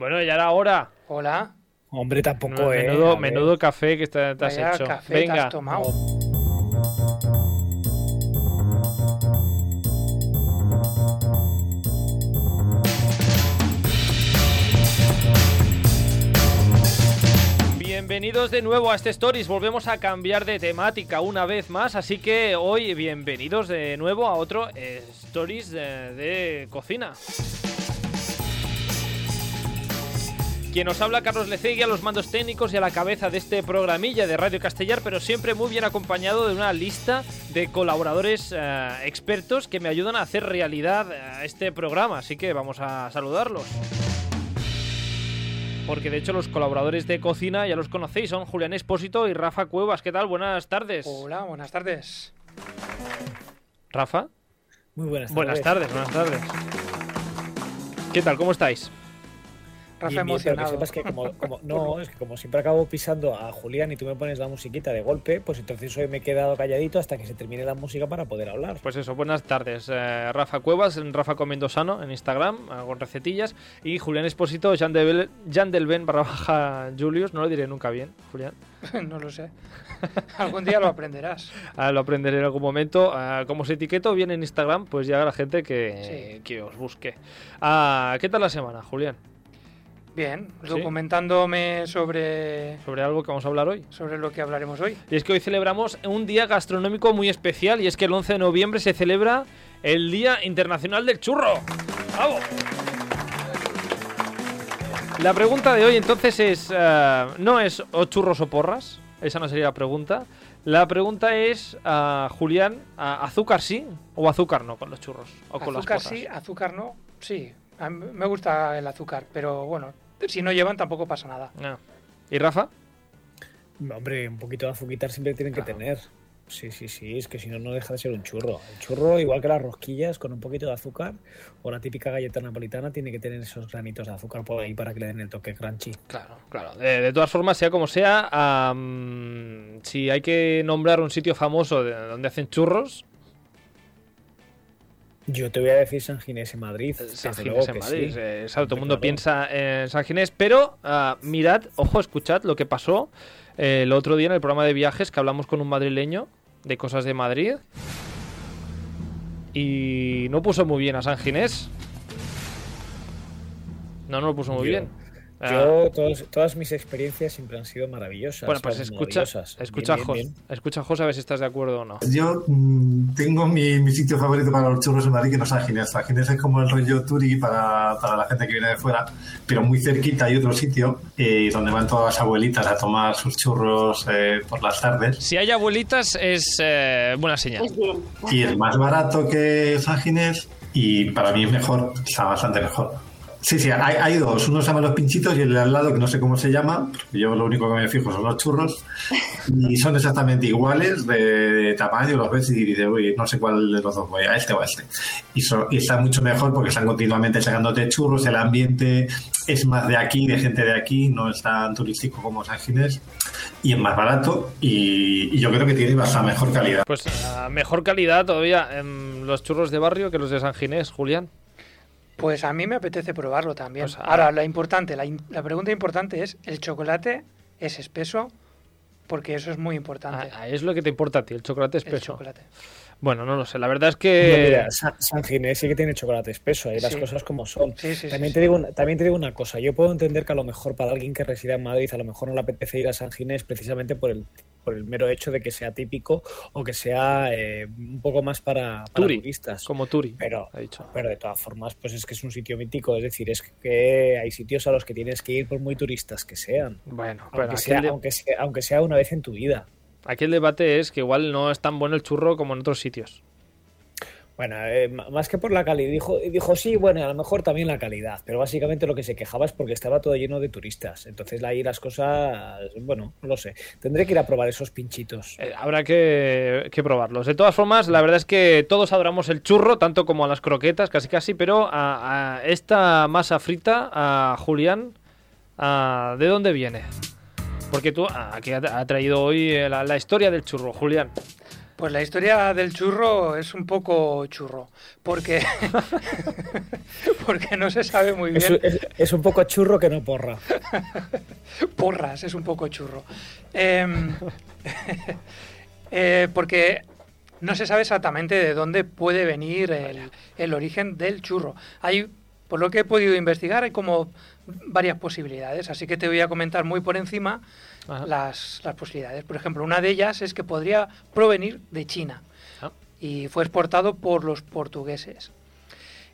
Bueno, ya era hora. Hola. Hombre, tampoco, eh. menudo, a ver. menudo café que te, te has Vaya hecho. café te Venga. has tomado. Bienvenidos de nuevo a este Stories. Volvemos a cambiar de temática una vez más, así que hoy bienvenidos de nuevo a otro eh, Stories de, de cocina. Quien nos habla, Carlos Lecegui, a los mandos técnicos y a la cabeza de este programilla de Radio Castellar, pero siempre muy bien acompañado de una lista de colaboradores eh, expertos que me ayudan a hacer realidad eh, este programa. Así que vamos a saludarlos. Porque de hecho los colaboradores de cocina ya los conocéis, son Julián Espósito y Rafa Cuevas. ¿Qué tal? Buenas tardes. Hola, buenas tardes. Rafa. Muy buenas tardes. Buenas tardes, buenas tardes. ¿Qué tal? ¿Cómo estáis? Rafa que que como, como- no, es que como siempre acabo pisando a Julián y tú me pones la musiquita de golpe, pues entonces hoy me he quedado calladito hasta que se termine la música para poder hablar. Pues eso, buenas tardes. Eh, Rafa Cuevas, Rafa Comiendo Sano en Instagram, con recetillas. Y Julián Espósito, Jan, Del Jan del Ben barra baja Julius. No lo diré nunca bien, Julián. no lo sé. Algún día lo aprenderás. Ah, lo aprenderé en algún momento. Ah, como se etiqueto bien en Instagram, pues ya la gente que, Sí. que os busque. Ah, ¿Qué tal la semana, Julián? Bien, Sí. documentándome sobre, Sobre algo que vamos a hablar hoy. sobre lo que hablaremos hoy. Y es que hoy celebramos un día gastronómico muy especial y es que el 11 de noviembre se celebra el Día Internacional del Churro. ¡Bravo! La pregunta de hoy entonces es, eh, no es o churros o porras, esa no sería la pregunta. La pregunta es, ah, Julián, ah, ¿azúcar sí o azúcar no con los churros o con azúcar las porras? sí, azúcar no. Sí, a mí me gusta el azúcar, pero bueno, si no llevan tampoco pasa nada. Ah. ¿Y Rafa? Hombre, un poquito de azuquitar siempre tienen que tener. Sí, sí, sí, es que si no, no deja de ser un churro. El churro, igual que las rosquillas, con un poquito de azúcar, o la típica galleta napolitana, tiene que tener esos granitos de azúcar por ahí para que le den el toque crunchy. Claro, claro. De, de todas formas, sea como sea, am, si hay que nombrar un sitio famoso de donde hacen churros, Yo te voy a decir San Ginés en Madrid. San desde Ginés en Madrid. sí. eh, claro, todo el mundo Claro. piensa en San Ginés, pero ah, mirad, ojo, escuchad lo que pasó eh, el otro día en el programa de viajes que hablamos con un madrileño de cosas de Madrid. Y no puso muy bien a San Ginés. No, no lo puso muy bien. Ah, Yo, todos- todas mis experiencias siempre han sido maravillosas. bueno, pues escucha, escucha, a Bien, Jos- bien, bien. escucha a José a ver si estás de acuerdo o no. Yo mm, tengo mi, mi sitio favorito para los churros en Madrid, que no es San Ginés. San Ginés es como el rollo Turi para, para la gente que viene de fuera, pero muy cerquita hay otro sitio eh, donde van todas las abuelitas a tomar sus churros eh, por las tardes. Si hay abuelitas es eh, buena señal. Y es más barato que San Ginés y para mí es mejor, está bastante mejor. Sí, sí, hay, hay dos. Uno se llama Los Pinchitos y el de al lado, que no sé cómo se llama. Yo lo único que me fijo son los churros. Y son exactamente iguales de, tamaño. Los ves y dices, uy, no sé cuál de los dos voy, a este o a este. Y, so- y está mucho mejor porque están continuamente sacándote churros. El ambiente es más de aquí, de gente de aquí. No es tan turístico como San Ginés. Y es más barato. Y, yo creo que tiene bastante mejor calidad. Pues ah, mejor calidad todavía en los churros de barrio que los de San Ginés, Julián. Pues a mí me apetece probarlo también. Pues, ah. Ahora, la importante, la, in- la pregunta importante es, ¿el chocolate es espeso? Porque eso es muy importante. Ah, es lo que te importa a ti, el chocolate el espeso. chocolate. Bueno, no lo sé. La verdad es No, que. mira, San, San Ginés sí que tiene chocolate espeso, hay las Sí. cosas como son. Sí, sí, sí, También, sí. te digo una, también te digo una cosa, yo puedo entender que a lo mejor para alguien que resida en Madrid a lo mejor no le apetece ir a San Ginés precisamente por el, por el mero hecho de que sea típico o que sea eh, un poco más para, para Turi, turistas. como Turi. Pero, ha dicho. pero de todas formas, pues es que es un sitio mítico, es decir, es que hay sitios a los que tienes que ir por muy turistas que sean. Bueno, Aunque sea, aunque, sea, aunque sea una vez en tu vida. aquí el debate es que igual no es tan bueno el churro como en otros sitios. Bueno, eh, más que por la calidad, dijo, dijo sí, bueno, a lo mejor también la calidad, pero básicamente lo que se quejaba es porque estaba todo lleno de turistas. Entonces ahí las cosas, bueno, no lo sé. Tendré que ir a probar esos pinchitos. Eh, habrá que, probarlos. De todas formas, la verdad es que todos adoramos el churro, tanto como a las croquetas, casi casi, pero a, esta masa frita, a Julián, ¿de dónde viene? Porque tú aquí ha, ha traído hoy eh, la, la historia del churro, Julián. Pues la historia del churro es un poco churro, porque, porque no se sabe muy bien. es- es un poco churro que no porra. Porras, es un poco churro. Em, eh, porque no se sabe exactamente de dónde puede venir el, el origen del churro. Hay, por lo que he podido investigar, hay como varias posibilidades, así que te voy a comentar muy por encima las posibilidades. Por ejemplo, una de ellas es que podría provenir de China Ah. y fue exportado por los portugueses.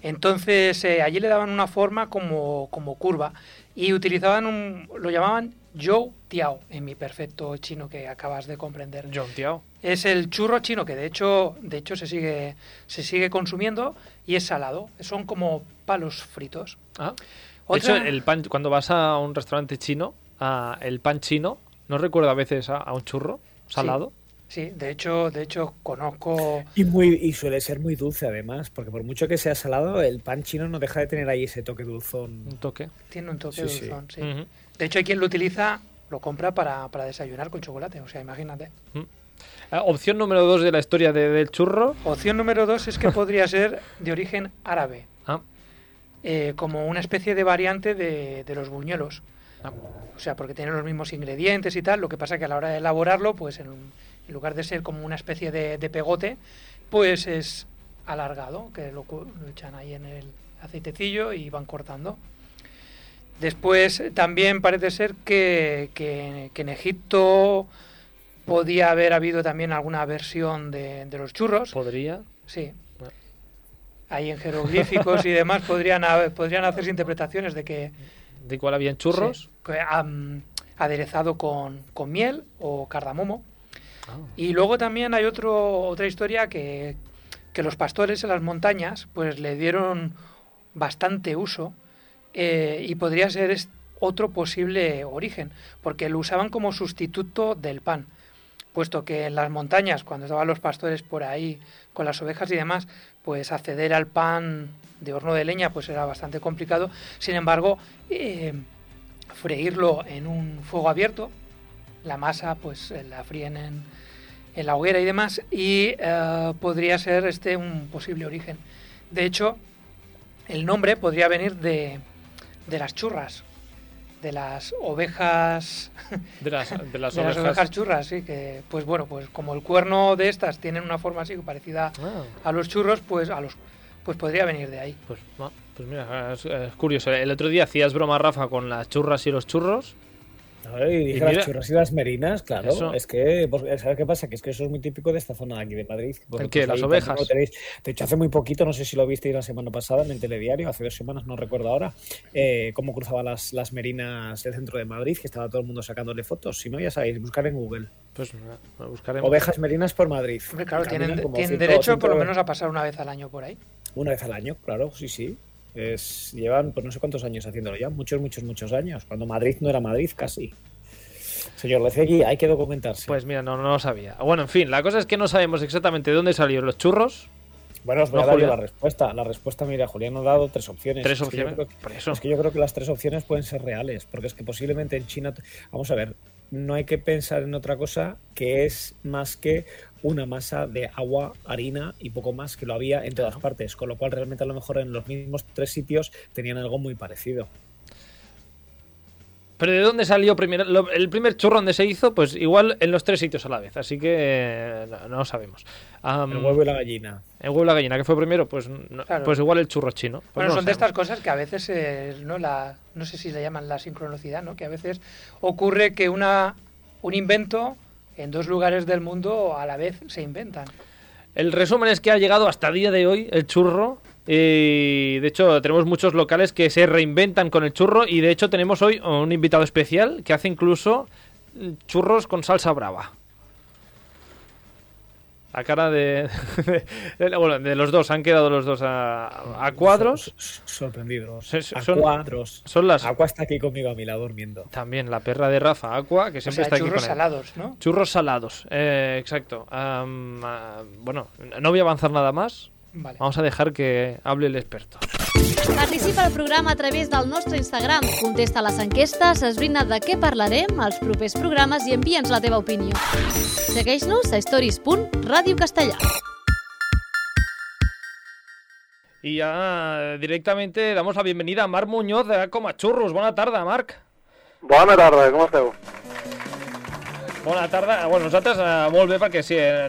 Entonces, eh, allí le daban una forma como, como curva y utilizaban un, lo llamaban Zhou Tiao, en mi perfecto chino que acabas de comprender. John Tiao. Es el churro chino que de hecho, de hecho se sigue, se sigue consumiendo y es salado. Son como palos fritos. Ah. De hecho, el pan, cuando vas a un restaurante chino, a el pan chino, ¿no recuerda a veces a, a un churro salado? Sí, de hecho, de hecho conozco Y, muy, y suele ser muy dulce además, porque por mucho que sea salado, el pan chino no deja de tener ahí ese toque dulzón. Un toque. Tiene un toque Sí, sí. dulzón, sí. De hecho, hay quien lo utiliza, lo compra para, para desayunar con chocolate. O sea, imagínate. Ah, opción número dos de la historia de- del churro. Opción número dos es que podría ser de origen árabe, Ah, eh, como una especie de variante de, de los buñuelos. ah, O sea, porque tienen los mismos ingredientes y tal. Lo que pasa que a la hora de elaborarlo, pues en, en lugar de ser como una especie de, de pegote, pues es alargado, que lo, echan ahí en el aceitecillo y van cortando. Después también parece ser que, que- que en Egipto podía haber habido también alguna versión de, de los churros. podría. Sí. Ahí en jeroglíficos y demás podrían, haber- podrían hacerse interpretaciones de que De igual habían churros. Sí, aderezado con, con miel o cardamomo. Ah. Y luego también hay otro, otra historia que, que los pastores en las montañas pues le dieron bastante uso eh, y podría ser otro posible origen, porque lo usaban como sustituto del pan, puesto que en las montañas, cuando estaban los pastores por ahí con las ovejas y demás, pues acceder al pan de horno de leña pues era bastante complicado. Sin embargo, eh, freírlo en un fuego abierto, la masa pues eh, la fríen en, en la hoguera y demás, y eh, podría ser este un posible origen. De hecho, el nombre podría venir de, de las churras, de las ovejas, De las, de las de las ovejas. churras, sí, que pues bueno, pues como el cuerno de estas tienen una forma así parecida Ah, a los churros, pues a los pues podría venir de ahí. pues, pues mira, es, es curioso. El otro día hacías broma, Rafa, con las churras y los churros. Y dije Y mira- las churras y las merinas, claro. Eso. Es que, pues, ¿sabes qué pasa? Que es que eso es muy típico de esta zona de aquí de Madrid. Vosotros qué? ¿Las ahí ovejas? tenéis- De hecho, hace muy poquito, no sé si lo visteis la semana pasada en el telediario, hace dos semanas, no recuerdo ahora, eh, cómo cruzaban las, las merinas del centro de Madrid, que estaba todo el mundo sacándole fotos. Si no, ya sabéis, buscar en Google. Pues nada, buscaremos. Ovejas merinas por Madrid. Hombre, claro, Caminan tienen, tienen derecho por lo menos a pasar una vez al año por ahí. Una vez al año, claro, sí, sí. Es, llevan, pues no sé cuántos años haciéndolo ya, muchos, muchos, muchos años. Cuando Madrid no era Madrid casi. Señor Lecegui, hay que documentarse. Pues mira, no, no lo sabía. Bueno, en fin, la cosa es que no sabemos exactamente de dónde salieron los churros. Bueno, os voy No, a dar la respuesta. La respuesta, mira, Julián nos ha dado tres opciones. Tres Es que yo opciones. creo que- Por eso. Es que yo creo que las tres opciones pueden ser reales, porque es que posiblemente en China, vamos a ver, no hay que pensar en otra cosa que es más que una masa de agua, harina y poco más que lo había en todas partes, con lo cual realmente a lo mejor en los mismos tres sitios tenían algo muy parecido. Pero ¿de dónde salió primero? lo- el primer churro donde se hizo? Pues igual en los tres sitios a la vez. Así que eh, no, no lo sabemos. El huevo y la gallina. el huevo y la gallina, que fue primero? Pues, no- Claro. pues igual el churro chino. Pues bueno, no son de estas cosas que a veces, eh, no, la, no sé si le llaman la sincronicidad, ¿no? que a veces ocurre que una, un invento en dos lugares del mundo a la vez se inventan. El resumen es que ha llegado hasta el día de hoy el churro. Y de hecho, tenemos muchos locales que se reinventan con el churro. Y de hecho, tenemos hoy un invitado especial que hace incluso mm, churros con salsa brava. La cara de, de- bueno, de los dos, han quedado los dos a, a cuadros. Sorprendidos. A son- cuadros. Son las. Aqua está aquí conmigo a mi lado durmiendo. También la perra de Rafa, Aqua, que O siempre sea, está aquí churros con él. salados, ¿no? Churros salados, eh, exacto. Ah, bueno, no voy a avanzar nada más. Vale. Vamos a dejar que hable el experto. Participa al programa a través del nostre Instagram. Contesta les enquestes, esbrina de què parlarem als propers programes i envia'ns la teva opinió. Segueix-nos a stories.radiocastellà. Y ya eh, directamente damos la bienvenida a Marc Muñoz de Coma Churros. Buena tarda, Marc. Bona tarda, com esteu? Bona tarda. Bueno, nosaltres eh, molt bé perquè sí, eh,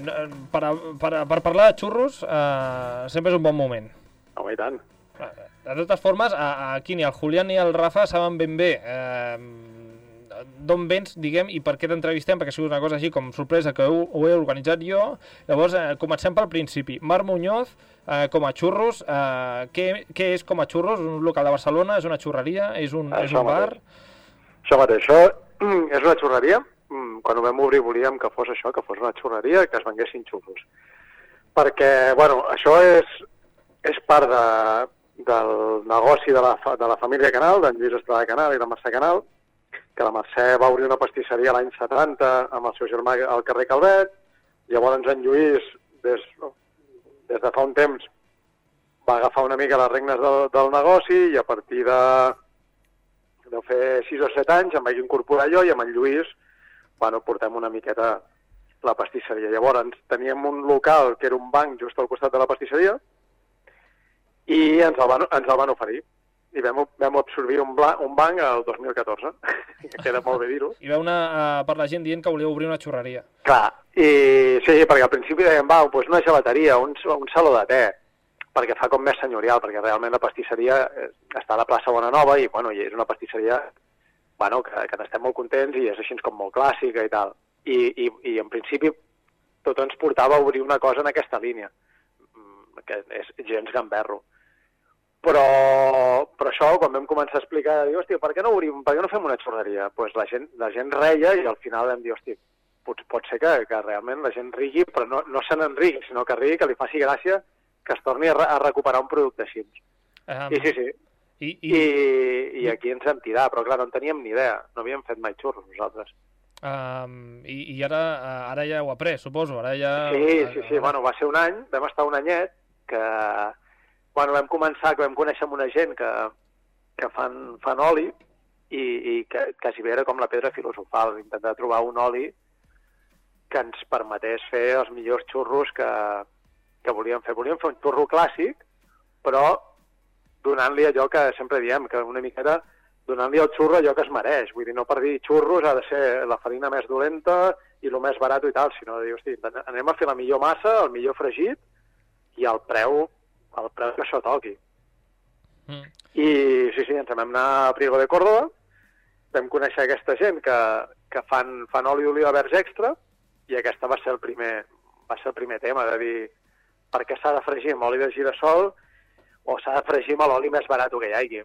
per, a, per, a, per parlar de xurros eh, sempre és un bon moment. Home, i tant. Eh, De totes formes, a- aquí ni el Julián ni el Rafa saben ben bé eh, d'on vens, diguem, i per què t'entrevistem, perquè ha sigut una cosa així com sorpresa que ho, ho he organitzat jo. Llavors, eh, comencem pel principi. Marc Muñoz, eh, com a xurros, eh, què, què és com a xurros? Un local de Barcelona? És una xurreria? És un, és Això un bar? mateix. Això mateix, això és una xurreria. Mm, Quan ho vam obrir volíem que fos això, que fos una xurreria que es venguessin xurros. Perquè, bueno, això és, és part de, del negoci de la, fa- de la família Canal, d'en Lluís Estrada Canal i de Mercè Canal, que la Mercè va obrir una pastisseria l'any 70 amb el seu germà al carrer Calvet, llavors en Lluís, des, des de fa un temps, va agafar una mica les regnes del, del negoci i a partir de, deu fer 6 o 7 anys, em vaig incorporar jo i amb en Lluís, bueno, portem una miqueta la pastisseria. Llavors teníem un local que era un banc just al costat de la pastisseria i ens el van, ens el van oferir. I vam, vam absorbir un, bla, un banc el 2014, que queda molt bé dir-ho. Hi veu una, eh, per la gent dient que volíeu obrir una xurreria. Clar, i sí, perquè al principi dèiem, va, doncs una gelateria, un, un saló de te, perquè fa com més senyorial, perquè realment la pastisseria eh, està a la plaça Bona Nova i, bueno, i és una pastisseria bueno, que, que n'estem molt contents i és així com molt clàssica i tal. I, i, i en principi tot ens portava a obrir una cosa en aquesta línia, mm, que és gens gamberro. Però, però això, quan vam començar a explicar, dic, hòstia, per què no obrim, per què no fem una xurreria? Pues la gent, la gent reia i al final vam dir, hòstia, pot, pot ser que, que realment la gent rigui, però no, no se n'enrigui, sinó que rigui, que li faci gràcia que es torni a, a recuperar un producte així. Um, I sí, sí, I, i, i aquí ens vam tirar, però clar, no en teníem ni idea, no havíem fet mai xurros nosaltres. Um, i, I ara, eh, ara ja heu après, suposo. Ara ja... Sí, sí, sí, bueno, va ser un any, vam estar un anyet, que, bueno, vam començar, que vam conèixer amb una gent que, que fan, fan oli, i, i que quasi bé era com la pedra filosofal, intentar trobar un oli que ens permetés fer els millors xurros que, que volíem fer. Volíem fer un xurro clàssic, però donant-li allò que sempre diem, que una miqueta donant-li al xurro allò que es mereix. Vull dir, no per dir xurros ha de ser la farina més dolenta i el més barat i tal, sinó de dir, hosti, anem a fer la millor massa, el millor fregit i el preu, el preu que això toqui. Mm. I sí, sí, ens vam anar a Priego de Córdoba, vam conèixer aquesta gent que, que fan, fan oli d'oliva verge extra i aquesta va ser el primer, va ser el primer tema, de dir per què s'ha de fregir amb oli de girassol s'ha de fregir amb l'oli més barat que hi hagi.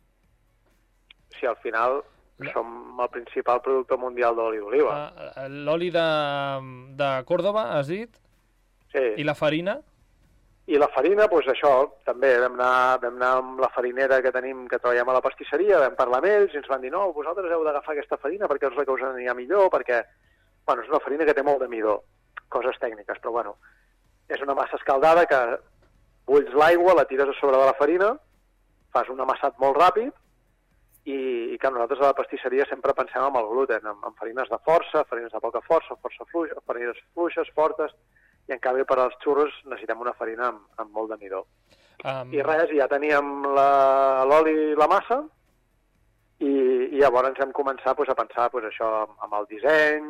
Si al final La- som el principal producte mundial d'oli d'oliva. Uh, L'oli de, de Còrdoba, has dit? sí. I la farina? I la farina, doncs això, també vam anar, vam anar amb la farinera que tenim, que treballem a la pastisseria, vam parlar amb ells i ens van dir, no, vosaltres heu d'agafar aquesta farina perquè us la que us anirà millor, perquè, bueno, és una farina que té molt de midó, coses tècniques, però bueno, és una massa escaldada que bulls l'aigua, la tires a sobre de la farina, fas un amassat molt ràpid i, i que nosaltres a la pastisseria sempre pensem en el gluten, en, en farines de força, farines de poca força, força fluixa, farines fluixes, fortes, i en canvi per als xurros necessitem una farina amb, amb molt de midó. Um, I res, ja teníem la- l'oli i la massa i, i llavors ens hem començat pues, a pensar pues, això amb, amb el disseny,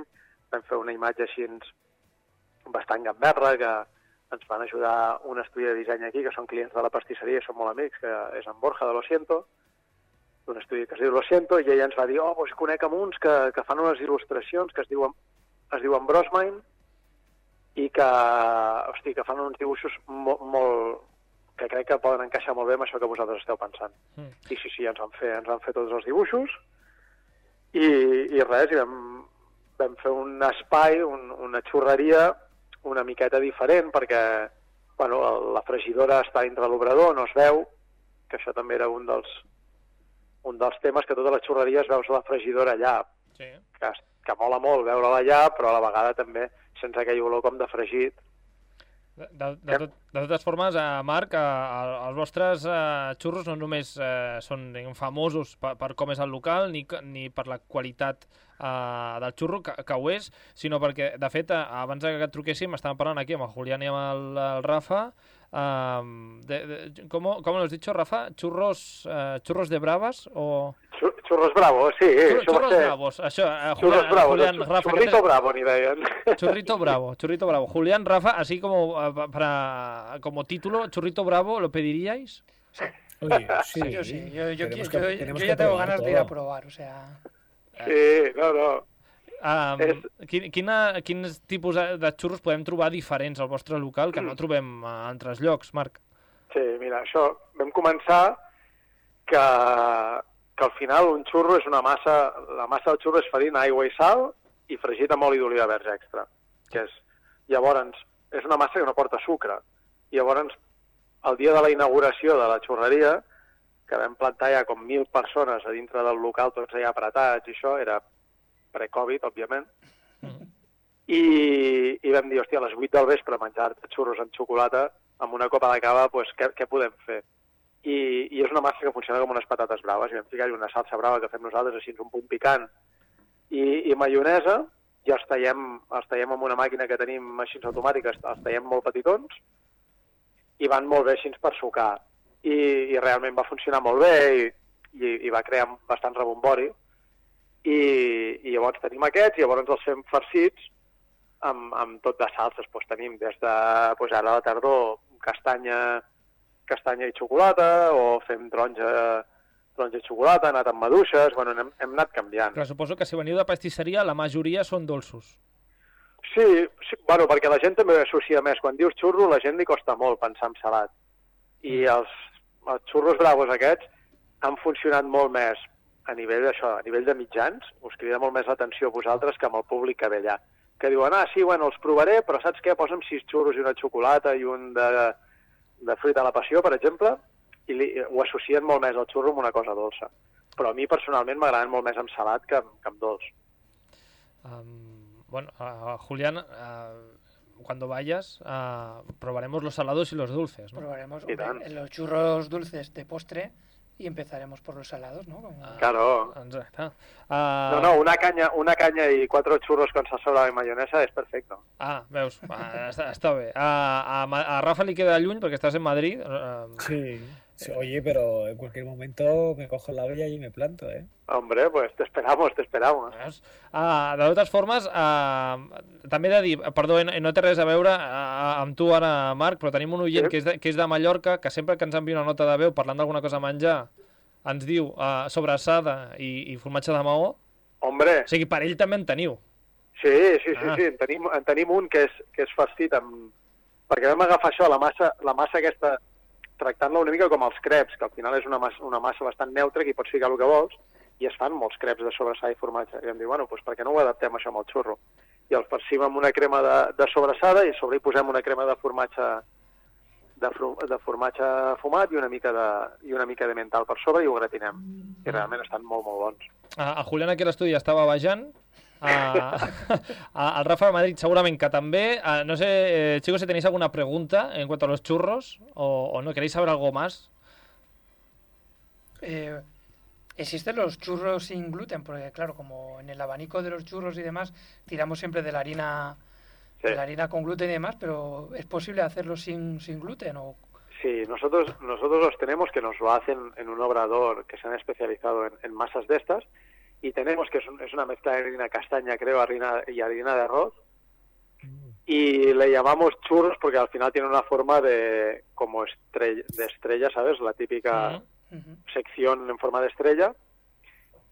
vam fer una imatge així bastant gamberra que ens van ajudar un estudi de disseny aquí, que són clients de la pastisseria i són molt amics, que és en Borja de Lo Siento, d'un estudi que es diu Lo Siento, i ella ens va dir, oh, doncs conec amb uns que, que fan unes il·lustracions que es diuen, es diuen Brosmine, i que, hosti, que fan uns dibuixos molt, molt, que crec que poden encaixar molt bé amb això que vosaltres esteu pensant. Mm. I sí, sí, ens van fer, ens van fer tots els dibuixos i, i res, i vam, vam fer un espai, un, una xurreria una miqueta diferent perquè bueno, la fregidora està dintre l'obrador, no es veu, que això també era un dels, un dels temes que totes les xurreries veus la fregidora allà, sí. que, que mola molt veure-la allà, però a la vegada també sense aquell olor com de fregit. De, de, de, tot, de totes formes, eh, Marc, eh, els vostres eh, xurros no només eh, són famosos per, per com és el local ni, ni per la qualitat eh, del xurro, que, que ho és, sinó perquè, de fet, eh, abans que et truquéssim, estàvem parlant aquí amb el Julián i amb el, el Rafa, eh, de, de, ¿cómo, ¿cómo lo has dicho, Rafa? ¿Churros, eh, churros de bravas o...? Xur- Xurros Bravo, sí. Va churros ser- bravos, això, eh, Xurros Julián, Bravo, Julián, no, Rafa, ¿qué Churrito te- Bravo, ni deien. Churrito Bravo, Churrito Bravo. Julián, Rafa, así como eh, para como título, Churrito Bravo, ¿lo pediríais? Oye, sí, yo sí, yo, yo, tenemos qui- que- yo- tenemos yo que ya tengo ganas de ir a probar, o sea... Sí, no, no. Um, És- quin, quina, quins tipus de, de xurros podem trobar diferents al vostre local que no trobem a altres llocs, Marc? Sí, mira, això vam començar que, que al final un xurro és una massa, la massa del xurro és farina, aigua i sal i fregit amb oli d'oliva verge extra. Que és, llavors, és una massa que no porta sucre. I llavors, el dia de la inauguració de la xurreria, que vam plantar ja com mil persones a dintre del local, tots allà apretats i això, era pre-Covid, òbviament, i, i vam dir, hòstia, a les 8 del vespre menjar xurros amb xocolata amb una copa de cava, doncs, què, què podem fer? I, I és una massa que funciona com unes patates braves, i vam ficar-hi una salsa brava que fem nosaltres, així un punt picant, i, i maionesa, i els tallem, els tallem amb una màquina que tenim així automàtiques, els tallem molt petitons, i van molt bé així per sucar. I, i realment va funcionar molt bé i, i, i va crear bastant rebombori. I, i llavors tenim aquests i llavors els fem farcits amb, amb tot de salses. Doncs tenim des de, doncs ara a la tardor, castanya, castanya i xocolata, o fem taronja, taronja i xocolata, anat amb maduixes, bueno, hem, hem anat canviant. Clar, suposo que si veniu de pastisseria, la majoria són dolços. Sí, sí, bueno, perquè la gent també associa més. Quan dius xurro, la gent li costa molt pensar en salat. I els, els xurros bravos aquests han funcionat molt més a nivell d'això, a nivell de mitjans, us crida molt més l'atenció a vosaltres que amb el públic que ve allà. Que diuen, ah, sí, bueno, els provaré, però saps què? Posa'm sis xurros i una xocolata i un de, de fruita a la passió, per exemple, i li, ho associen molt més al xurro amb una cosa dolça. Però a mi personalment m'agraden molt més amb salat que, amb- que amb dolç. Am, bueno, ah, Julián, ah, cuando vayas, ah, probaremos los salados y los dulces, ¿no? Probaremos hombre, los churros dulces de postre y empezaremos por los salados, ¿no? Como- Claro. Ah, No, no, una canya, una canya i quatre xurros con salsa i mayonesa és perfecte. Ah, veus, ah, està, està bé. A, a, a Rafa li queda lluny perquè estàs en Madrid. ah, Sí, sí, Oye, pero en cualquier momento me cojo la villa y me planto, ¿eh? Hombre, pues te esperamos, te esperamos. Ah, de totes formes, ah, també he de dir, perdó, eh, no té res a veure ah, amb tu ara, Marc, però tenim un oient Sí. que és, de, que és de Mallorca, que sempre que ens envia una nota de veu parlant d'alguna cosa a menjar, ens diu ah, sobrassada i, i formatge de maó. Hombre, O sigui, per ell també en teniu. sí, sí, sí, Ah. sí, en tenim, en tenim un que és, que és farcit amb... Perquè vam agafar això, la massa, la massa aquesta, tractant-la una mica com els creps, que al final és una massa, una massa bastant neutra, que hi pots ficar el que vols, i es fan molts creps de sobrassada i formatge. I vam dir, bueno, doncs per què no ho adaptem això amb el xurro? I el farcim amb una crema de, de sobrassada i a sobre hi posem una crema de formatge de, de formatge fumat i una mica de, i una mica de mental per sobre i ho gratinem. I realment estan molt, molt bons. Ah, el Julián aquí a l'estudi estava vejant. El Rafa de Madrid segurament que també. Ah, no sé, eh, chicos, si tenéis alguna pregunta en cuanto a los churros o, o no, ¿queréis saber algo más? Eh, existen los churros sin gluten, porque claro, como en el abanico de los churros y demás, tiramos siempre de la harina, Sí. de la harina con gluten y demás, pero ¿es posible hacerlo sin, sin gluten? O... Sí, nosotros, nosotros los tenemos que nos lo hacen en un obrador que se han especializado en, en masas de estas y tenemos que es, un- es una mezcla de harina castaña, creo, harina y harina de arroz. Y le llamamos churros porque al final tiene una forma de como estrella, de estrella, ¿sabes? La típica sección en forma de estrella.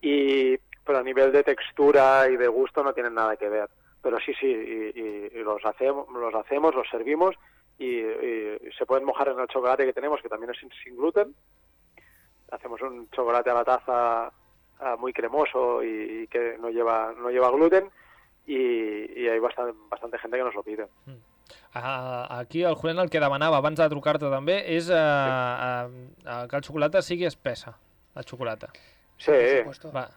Y pero a nivel de textura y de gusto no tienen nada que ver. Pero sí sí y, y- y los hacemos los hacemos los servimos y, y se pueden mojar en el chocolate que tenemos que también es sin, sin gluten. Hacemos un chocolate a la taza ah, muy cremoso y, y que no lleva no lleva gluten y, y hay bastante bastante gente que nos lo pide Ah, aquí el Julián el que demanava abans de trucar-te també és eh, eh, que el xocolata sigui espessa, la xocolata. sí. Va.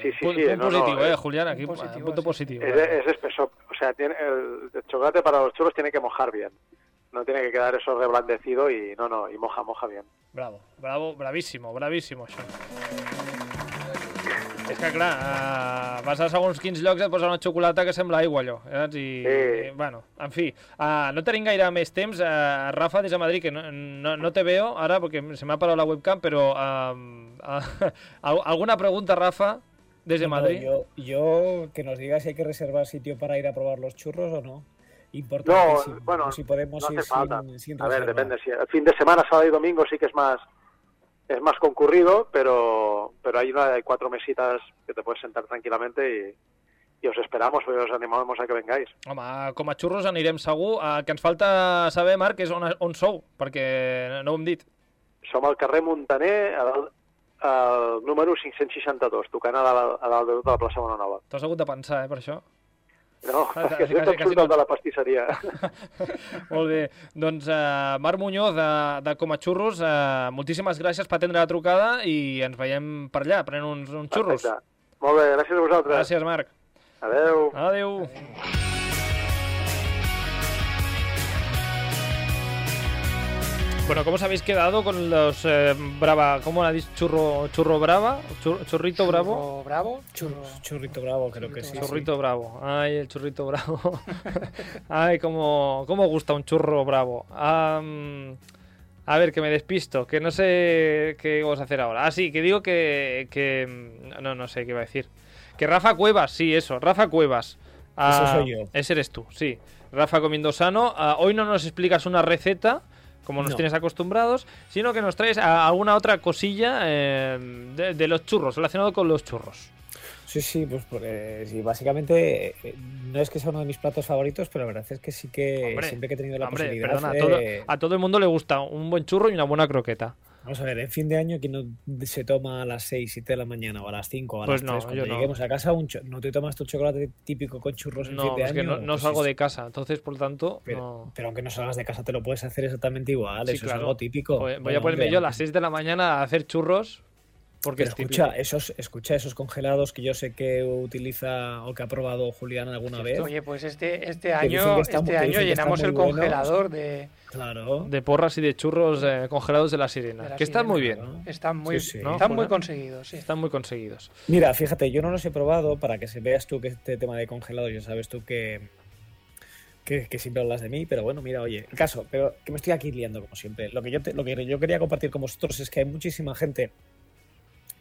Sí, sí, punt, sí, punt no, no, positiu, eh, eh, Julián, aquí, punt positiu, punto sí. positiu. és, eh. és espessor o o sea, tiene, el, el chocolate para los churros tiene que mojar bien. No tiene que quedar eso reblandecido y no, no, y moja, moja bien. Bravo, bravo, bravíssimo, bravíssimo, això. És que, clar, uh, vas a segons quins llocs et posen una xocolata que sembla aigua, allò. Saps? I, Sí. i, bueno, en fi, uh, no tenim gaire més temps. Uh, Rafa, des de Madrid, que no, no, no te veo ara porque se me ha parado la webcam, pero uh, uh, ¿alguna pregunta, Rafa, desde No, Madrid? yo, yo que nos diga si hay que reservar sitio para ir a probar los churros o no. No, Importantísimo. bueno, si podemos no ir hace falta. sin, sin A ver, depende. Si el fin de semana, sábado y domingo sí que es más es más concurrido, pero pero hay una hay cuatro mesitas que te puedes sentar tranquilamente y, y os esperamos, os animamos a que vengáis. Home, com a xurros anirem segur. Uh, el que ens falta saber, Marc, és on, on sou, perquè no ho hem dit. Som al carrer Montaner, a dalt, al número 562, tocant a dalt, a dalt de tota la plaça Bona Nova. T'ho has hagut de pensar, eh, per això. No, Ah, que quasi- si quasi surt no. de la pastisseria. Molt bé. Doncs uh, Marc Muñoz, de, de Com a Xurros, uh, moltíssimes gràcies per atendre la trucada i ens veiem per allà, prenent uns, uns xurros. Perfecte. Molt bé, gràcies a vosaltres. Gràcies, Marc. Adeu. Adéu. Bueno, ¿cómo os habéis quedado con los eh, Brava? ¿Cómo la dicho? ¿Churro, churro Brava? Chur- ¿Churrito Bravo? Churro bravo. Churros, churrito bravo, creo que sí. Churrito bravo. Ay, el churrito bravo. Ay, cómo, cómo gusta un churro bravo. A ver, que me despisto, que no sé qué vamos a hacer ahora. Ah, sí, que digo que, que... No, no sé qué iba a decir. Que Rafa Cuevas, sí, eso, Rafa Cuevas. Ah, Ese soy yo. Ese eres tú, sí. Rafa comiendo sano. Ah, hoy no nos explicas una receta, como nos No. tienes acostumbrados, sino que nos traes alguna otra cosilla eh, de, de los churros, relacionado con los churros. Sí, sí, pues porque sí, básicamente eh, no es que sea uno de mis platos favoritos, pero la verdad es que sí que Hombre, siempre que he tenido la Hombre, posibilidad perdona, a de- todo, a todo el mundo le gusta un buen churro y una buena croqueta. Vamos a ver, en fin de año, ¿quién no se toma a las 6, 7 de la mañana o a las 5 o a Pues las no, 3 cuando yo no. lleguemos a casa? Un ¿No te tomas tu chocolate típico con churros en No, fin de es que año? no, no Pues salgo de casa, entonces por lo tanto. Pero, pero aunque no salgas de casa te lo puedes hacer exactamente igual, Sí, eso claro. es algo típico. Voy, voy Bueno, a ponerme hombre, yo a las 6 de la mañana a hacer churros porque Pero es típico. escucha, esos, escucha esos congelados que yo sé que utiliza o que ha probado Julián alguna vez. Oye, pues este, este año, este año llenamos el buenos. congelador de... Claro. De porras y de churros eh, congelados de la sirena. De la que están muy bien. sirena. Están muy, Sí, sí. ¿No, están muy conseguidos, sí. Están muy conseguidos. Mira, fíjate, yo no los he probado para que se veas tú que este tema de congelados, ya sabes tú que, que, que siempre hablas de mí, pero bueno, mira, oye, el caso, pero que me estoy aquí liando como siempre. Lo que yo, te- lo que yo quería compartir con vosotros es que hay muchísima gente,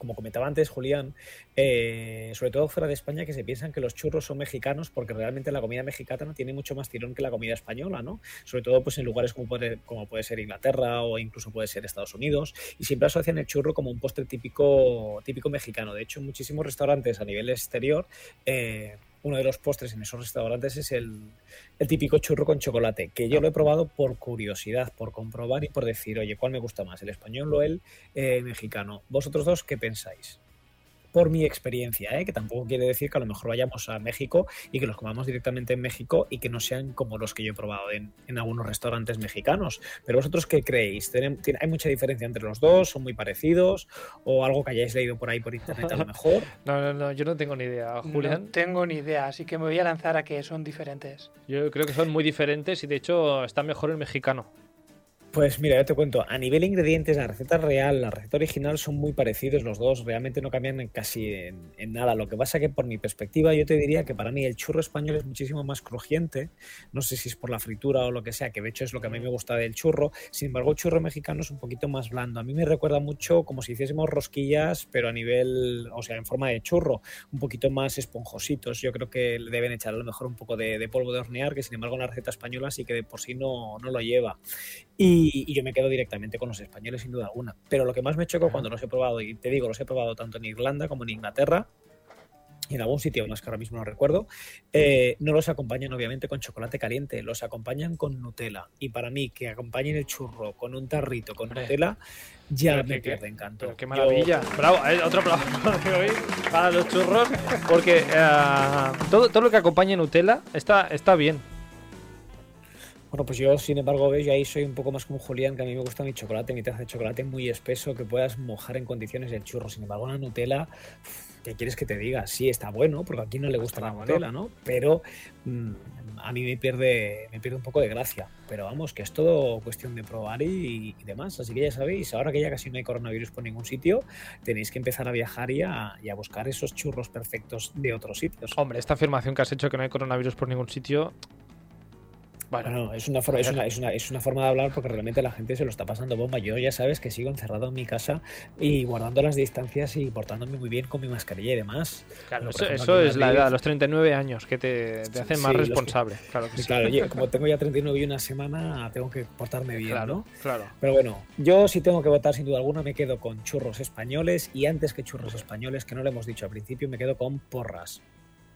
como comentaba antes Julián, eh, sobre todo fuera de España, que se piensan que los churros son mexicanos porque realmente la comida mexicana tiene mucho más tirón que la comida española, ¿no? Sobre todo pues en lugares como puede, ser Inglaterra o incluso puede ser Estados Unidos y siempre asocian el churro como un postre típico, típico mexicano. De hecho, muchísimos restaurantes a nivel exterior, eh, uno de los postres en esos restaurantes es el, el típico churro con chocolate, que yo lo he probado por curiosidad, por comprobar y por decir, oye, ¿cuál me gusta más, el español o el eh, mexicano? ¿Vosotros dos qué pensáis? Por mi experiencia, ¿eh? que tampoco quiere decir que a lo mejor vayamos a México y que los comamos directamente en México y que no sean como los que yo he probado en, en algunos restaurantes mexicanos. Pero vosotros qué creéis? ¿Tienen- tiene- ¿Hay mucha diferencia entre los dos? ¿Son muy parecidos? ¿O algo que hayáis leído por ahí por internet a lo mejor? No, no, no, yo no tengo ni idea. Julián, No tengo ni idea, así que me voy a lanzar a que son diferentes. yo creo que son muy diferentes y de hecho está mejor el mexicano. Pues mira, yo te cuento, a nivel de ingredientes, la receta real, la receta original son muy parecidos los dos, realmente no cambian en casi en, nada. Lo que pasa que por mi perspectiva yo te diría que para mí el churro español es muchísimo más crujiente, no sé si es por la fritura o lo que sea, que de hecho es lo que a mí me gusta del churro, sin embargo el churro mexicano es un poquito más blando. A mí me recuerda mucho como si hiciésemos rosquillas, pero a nivel, o sea, en forma de churro, un poquito más esponjositos. Yo creo que deben echar a lo mejor un poco de, de polvo de hornear, que sin embargo en la receta española sí que de por sí no, no lo lleva. Y, y yo me quedo directamente con los españoles sin duda alguna. Pero lo que más me chocó cuando los he probado, y te digo, los he probado tanto en Irlanda como en Inglaterra, y en algún sitio más que ahora mismo no recuerdo, eh, no los acompañan obviamente con chocolate caliente, los acompañan con Nutella. Y para mí, que acompañen el churro con un tarrito con Hombre. Nutella, ya Pero me qué- pierde encanto. Pero qué Yo- maravilla. Bravo, eh, otro aplauso de hoy para los churros. Porque eh, todo, todo lo que acompañe Nutella está, está bien. Bueno, pues yo, sin embargo, yo ahí soy un poco más como Julián, que a mí me gusta mi chocolate, mi taza de chocolate muy espeso, que puedas mojar en condiciones el churro. Sin embargo, una Nutella, ¿qué quieres que te diga? Sí, está bueno, porque aquí no le gusta la Nutella, ¿no? Pero mm, a mí me pierde, me pierde un poco de gracia. Pero vamos, que es todo cuestión de probar y, y demás. Así que ya sabéis, ahora que ya casi no hay coronavirus por ningún sitio, tenéis que empezar a viajar y a, y a buscar esos churros perfectos de otros sitios. Hombre, esta afirmación que has hecho que no hay coronavirus por ningún sitio. Bueno, Bueno, es una, forma, es, una, es, una, es una forma de hablar porque realmente la gente se lo está pasando bomba. Yo ya sabes que sigo encerrado en mi casa y guardando las distancias y portándome muy bien con mi mascarilla y demás. claro, eso, ejemplo, es la edad, los 39 años, que te, te hacen más Sí, los responsable. Claro que Sí, sí. claro, como tengo ya 39 y una semana, tengo que portarme bien, claro, ¿no? claro. Pero bueno, yo si tengo que votar sin duda alguna me quedo con churros españoles y antes que churros españoles, que no lo hemos dicho al principio, me quedo con porras.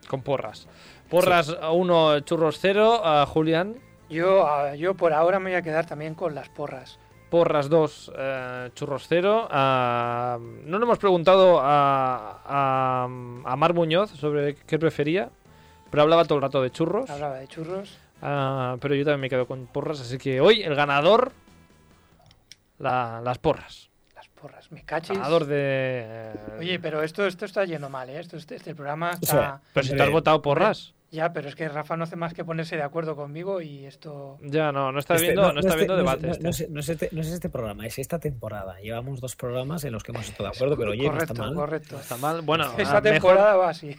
Con porras. Porras 1, churros 0, Julián. Yo, ah, yo por ahora me voy a quedar también con las porras. Porras 2, eh, churros 0. Ah, no le hemos preguntado a, a, a Mar Muñoz sobre qué prefería, pero hablaba todo el rato de churros. Hablaba de churros. Ah, pero yo también me quedo con porras, así que hoy el ganador, la- las porras. Las porras. Me cachis. Ganador de... Oye, pero esto, esto está yendo mal, ¿eh? Esto, este, este programa está... sea, pero si te has votado porras. Ya, pero es que Rafa no hace más que ponerse de acuerdo conmigo y esto... Ya, no, no está Este- viendo, no, está este- viendo no es- debate. no- este. no es- este, no es este programa, es esta temporada. Llevamos dos programas en los que hemos estado de acuerdo, pero oye, no correcto, está mal. correcto. No está mal. Bueno, Esta ah, mejor, temporada va así.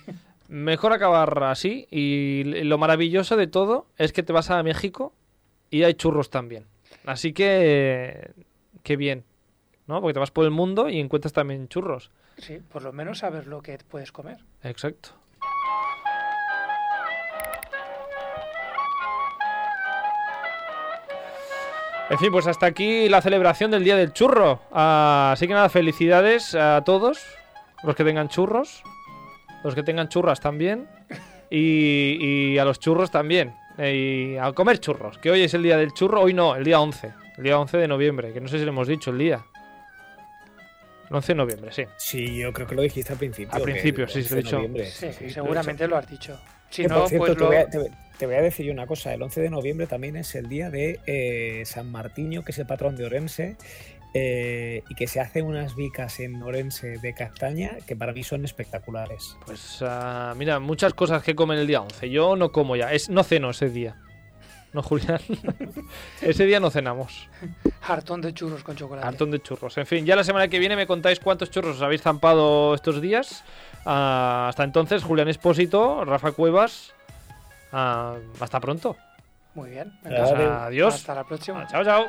mejor acabar así. Y lo maravilloso de todo es que te vas a México y hay churros también. Así que, qué bien, ¿no? Porque te vas por el mundo y encuentras también churros. Sí, por lo menos saber lo que puedes comer. Exacto. En fin, pues hasta aquí la celebración del Día del Churro. Ah, así que nada, felicidades a todos los que tengan churros, los que tengan churras también, y, y a los churros también. eh, Y a comer churros, que hoy es el Día del Churro, hoy no, el día 11, el día 11 de noviembre, que no sé si le hemos dicho el día. El 11 de noviembre, sí. Sí, yo creo que lo dijiste al principio. Al principio, sí, sí, lo he 11 de dicho. Sí, Sí, sí. seguramente lo has dicho. Si no, por cierto, pues te, lo... voy a, te- te voy a decir yo una cosa. El 11 de noviembre también es el día de eh, San Martiño, que es el patrón de Orense, eh, y que se hacen unas vicas en Orense de castaña que para mí son espectaculares. Pues ah, mira, muchas cosas que comen el día 11. Yo no como ya, es, no ceno ese día. No, Julián. ese día no cenamos. Hartón de churros con chocolate. Hartón de churros. En fin, ya la semana que viene me contáis cuántos churros os habéis zampado estos días. Ah, hasta entonces, Julián Espósito, Rafa Cuevas. Ah, hasta pronto. Muy bien. Adiós. Adiós. Hasta la próxima. Chao, chao.